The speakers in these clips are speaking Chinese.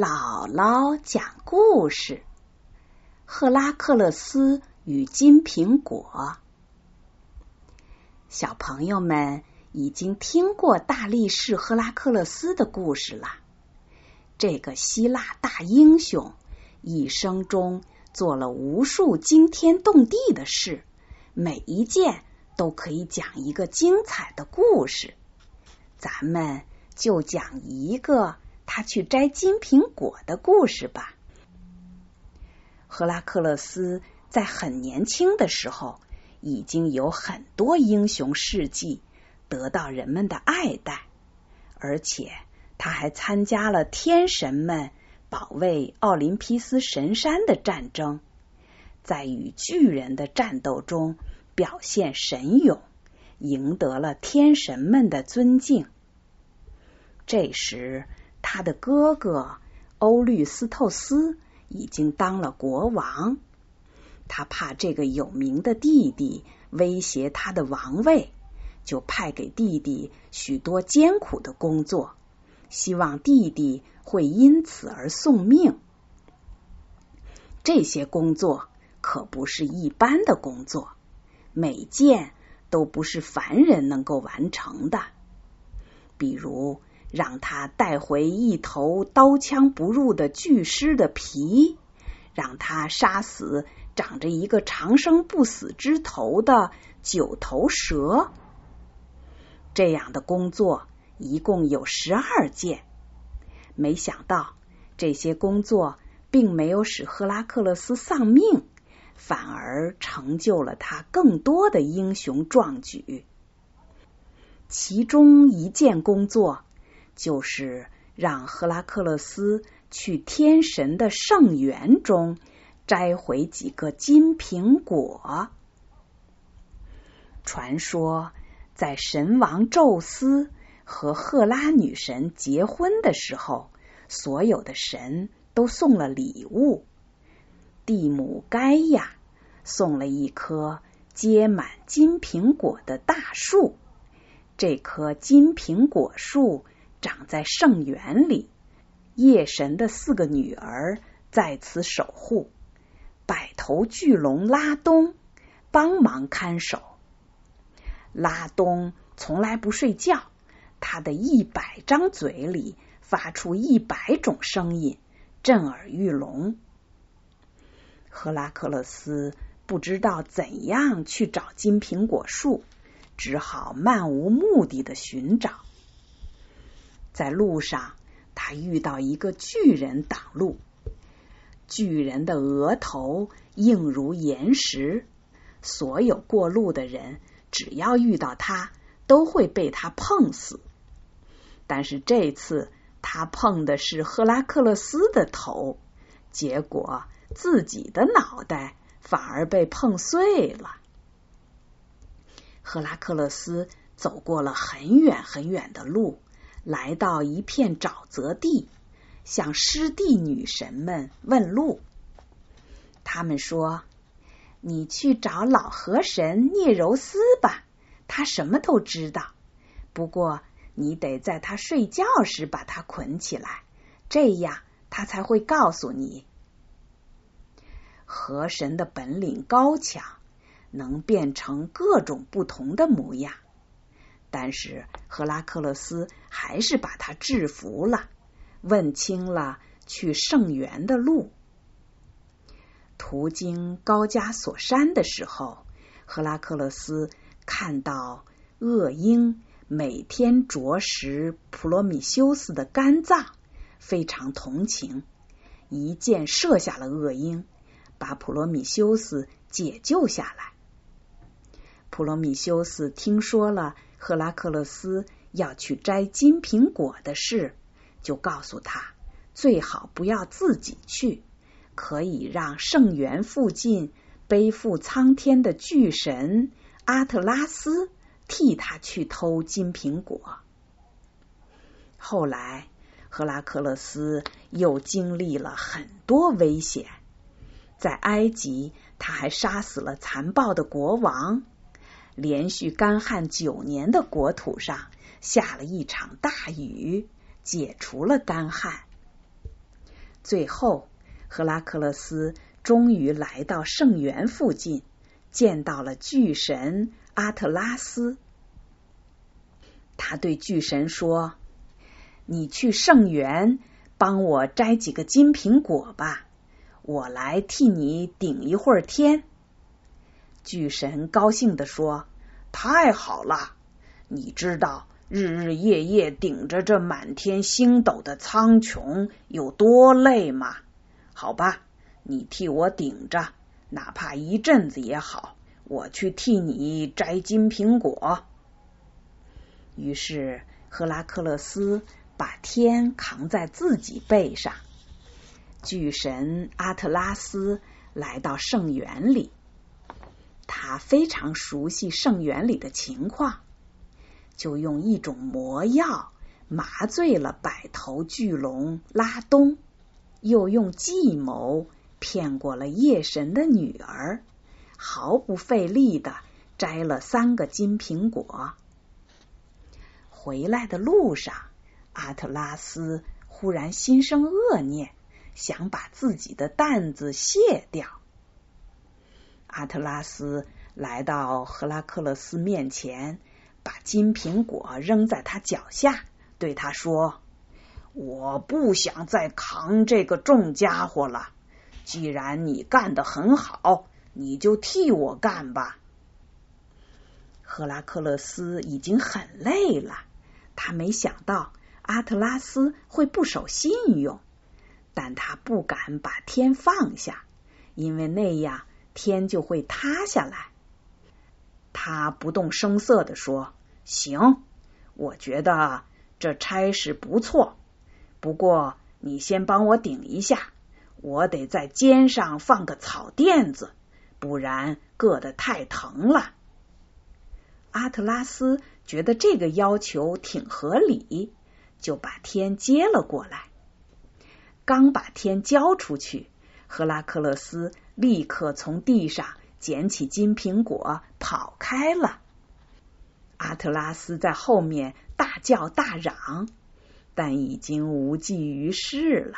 姥姥讲故事：赫拉克勒斯与金苹果。小朋友们已经听过大力士赫拉克勒斯的故事了。这个希腊大英雄一生中做了无数惊天动地的事，每一件都可以讲一个精彩的故事。咱们就讲一个。他去摘金苹果的故事吧。赫拉克勒斯在很年轻的时候，已经有很多英雄事迹，得到人们的爱戴，而且他还参加了天神们保卫奥林匹斯神山的战争，在与巨人的战斗中表现神勇，赢得了天神们的尊敬。这时。他的哥哥欧律斯透斯已经当了国王，他怕这个有名的弟弟威胁他的王位，就派给弟弟许多艰苦的工作，希望弟弟会因此而送命。这些工作可不是一般的工作，每件都不是凡人能够完成的，比如。让他带回一头刀枪不入的巨狮的皮，让他杀死长着一个长生不死之头的九头蛇。这样的工作一共有十二件。没想到这些工作并没有使赫拉克勒斯丧命，反而成就了他更多的英雄壮举。其中一件工作。就是让赫拉克勒斯去天神的圣园中摘回几个金苹果。传说，在神王宙斯和赫拉女神结婚的时候，所有的神都送了礼物。蒂姆盖亚送了一棵结满金苹果的大树，这棵金苹果树。长在圣园里，夜神的四个女儿在此守护。百头巨龙拉东帮忙看守。拉东从来不睡觉，他的一百张嘴里发出一百种声音，震耳欲聋。赫拉克勒斯不知道怎样去找金苹果树，只好漫无目的的寻找。在路上，他遇到一个巨人挡路。巨人的额头硬如岩石，所有过路的人只要遇到他，都会被他碰死。但是这次他碰的是赫拉克勒斯的头，结果自己的脑袋反而被碰碎了。赫拉克勒斯走过了很远很远的路。来到一片沼泽地，向湿地女神们问路。他们说：“你去找老河神聂柔斯吧，他什么都知道。不过你得在他睡觉时把他捆起来，这样他才会告诉你。河神的本领高强，能变成各种不同的模样。”但是赫拉克勒斯还是把他制服了，问清了去圣园的路。途经高加索山的时候，赫拉克勒斯看到恶鹰每天啄食普罗米修斯的肝脏，非常同情，一箭射下了恶鹰，把普罗米修斯解救下来。普罗米修斯听说了。赫拉克勒斯要去摘金苹果的事，就告诉他最好不要自己去，可以让圣园附近背负苍天的巨神阿特拉斯替他去偷金苹果。后来，赫拉克勒斯又经历了很多危险，在埃及，他还杀死了残暴的国王。连续干旱九年的国土上下了一场大雨，解除了干旱。最后，赫拉克勒斯终于来到圣园附近，见到了巨神阿特拉斯。他对巨神说：“你去圣园帮我摘几个金苹果吧，我来替你顶一会儿天。”巨神高兴地说：“太好了！你知道日日夜夜顶着这满天星斗的苍穹有多累吗？好吧，你替我顶着，哪怕一阵子也好，我去替你摘金苹果。”于是，赫拉克勒斯把天扛在自己背上。巨神阿特拉斯来到圣园里，他非常熟悉圣园里的情况，就用一种魔药麻醉了百头巨龙拉东，又用计谋骗过了夜神的女儿，毫不费力的摘了三个金苹果。回来的路上，阿特拉斯忽然心生恶念，想把自己的担子卸掉。阿特拉斯来到赫拉克勒斯面前，把金苹果扔在他脚下，对他说：“我不想再扛这个重家伙了。既然你干得很好，你就替我干吧。”赫拉克勒斯已经很累了。他没想到阿特拉斯会不守信用，但他不敢把天放下，因为那样天就会塌下来。他不动声色的说：“行，我觉得这差事不错，不过你先帮我顶一下，我得在肩上放个草垫子，不然硌得太疼了。”阿特拉斯。觉得这个要求挺合理，就把天接了过来。刚把天交出去，赫拉克勒斯立刻从地上捡起金苹果跑开了。阿特拉斯在后面大叫大嚷，但已经无济于事了。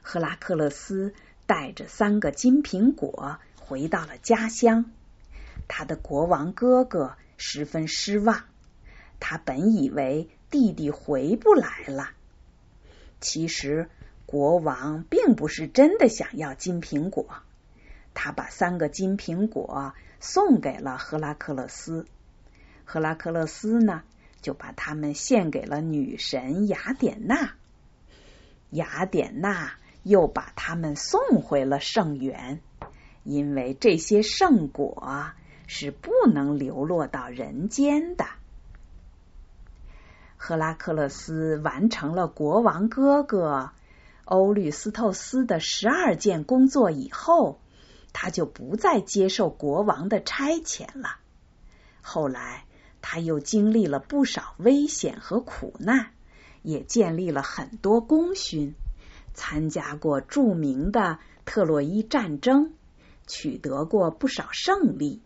赫拉克勒斯带着三个金苹果回到了家乡，他的国王哥哥。十分失望，他本以为弟弟回不来了。其实国王并不是真的想要金苹果，他把三个金苹果送给了赫拉克勒斯，赫拉克勒斯呢就把它们献给了女神雅典娜，雅典娜又把它们送回了圣园，因为这些圣果。是不能流落到人间的。赫拉克勒斯完成了国王哥哥欧律斯透斯的十二件工作以后，他就不再接受国王的差遣了。后来，他又经历了不少危险和苦难，也建立了很多功勋，参加过著名的特洛伊战争，取得过不少胜利。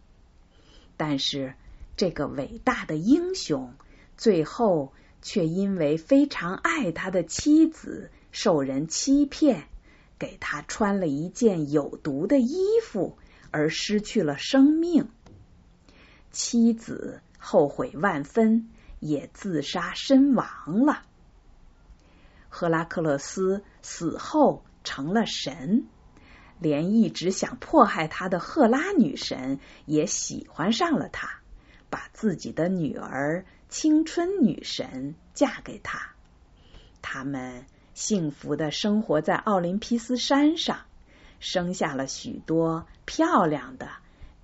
但是，这个伟大的英雄最后却因为非常爱他的妻子受人欺骗，给他穿了一件有毒的衣服，而失去了生命。妻子后悔万分，也自杀身亡了。赫拉克勒斯死后成了神。连一直想迫害他的赫拉女神也喜欢上了他，把自己的女儿青春女神嫁给他。他们幸福的生活在奥林匹斯山上，生下了许多漂亮的、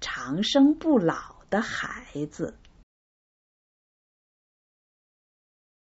长生不老的孩子。